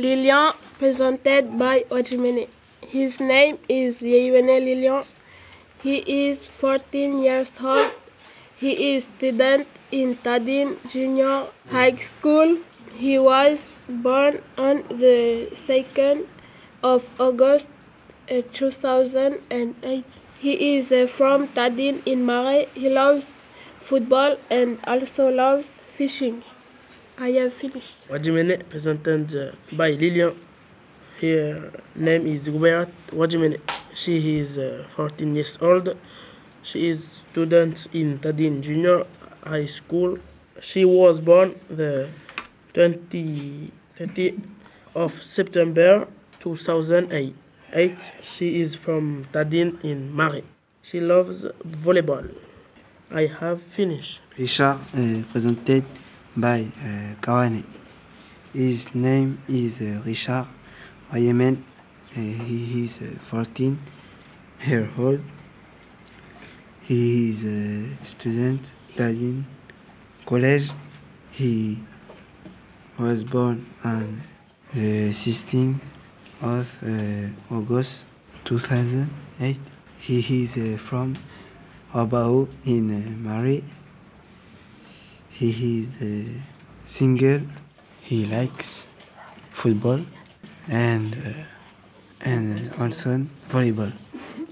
Lilian, presented by Wadrimene. His name is Yeyuene Lilian. He is 14 years old. He is student in Tadine Junior High School. He was born on the 2nd of August uh, 2008. He is uh, from Tadine in Mare. He loves football and also loves fishing. I have finished. Wadrimene, presented uh, by Lilian. Her name is Gubert Wadrimene. She is uh, 14 years old. She is student in Tadine Junior High School. She was born the 20, 20 of September 2008. She is from Tadine in Mari. She loves volleyball. I have finished. Richard, uh, presented by uh, Kawane. His name is uh, Richard Wayemen. Uh, he is uh, 14 years old. He is a student studying college. He was born on the 16th of uh, August 2008. He is uh, from Abao in uh, Mari. He is uh, single. He likes football and uh, and also volleyball.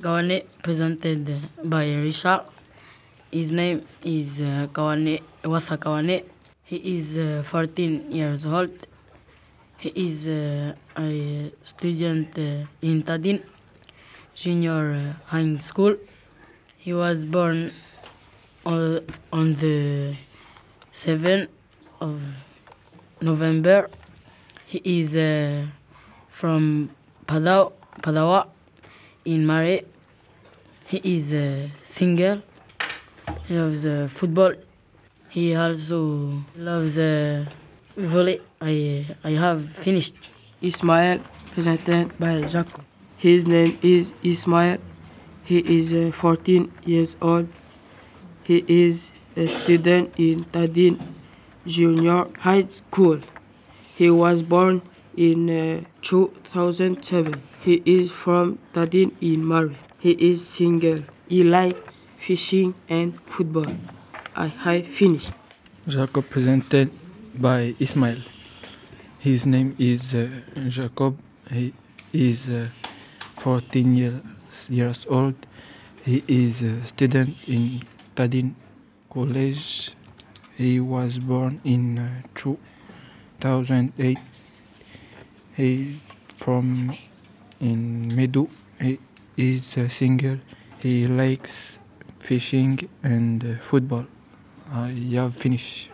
Kawane presented by Risha. His name is uh, Kawane Wasa Kawane. He is uh, 14 years old. He is uh, a student uh, in Tadine Junior uh, High School. He was born on, on the 7th of November. He is uh, from Padau, Padawa in Mare. He is uh, single. He loves uh, football. He also loves uh, volley. I, I have finished. Ismaël, presented by Jacob. His name is Ismaël. He is uh, 14 years old. He is a student in Tadine Junior High School. He was born in uh, 2007. He is from Tadine in Mari. He is single. He likes fishing and football. I have finished. Jacob presented by Ismaël. His name is uh, Jacob. He is uh, 14 years, years old. He is a student in Tadine College. He was born in uh, 2008. He from in Medu. He is a singer. He likes fishing and uh, football. I have finished.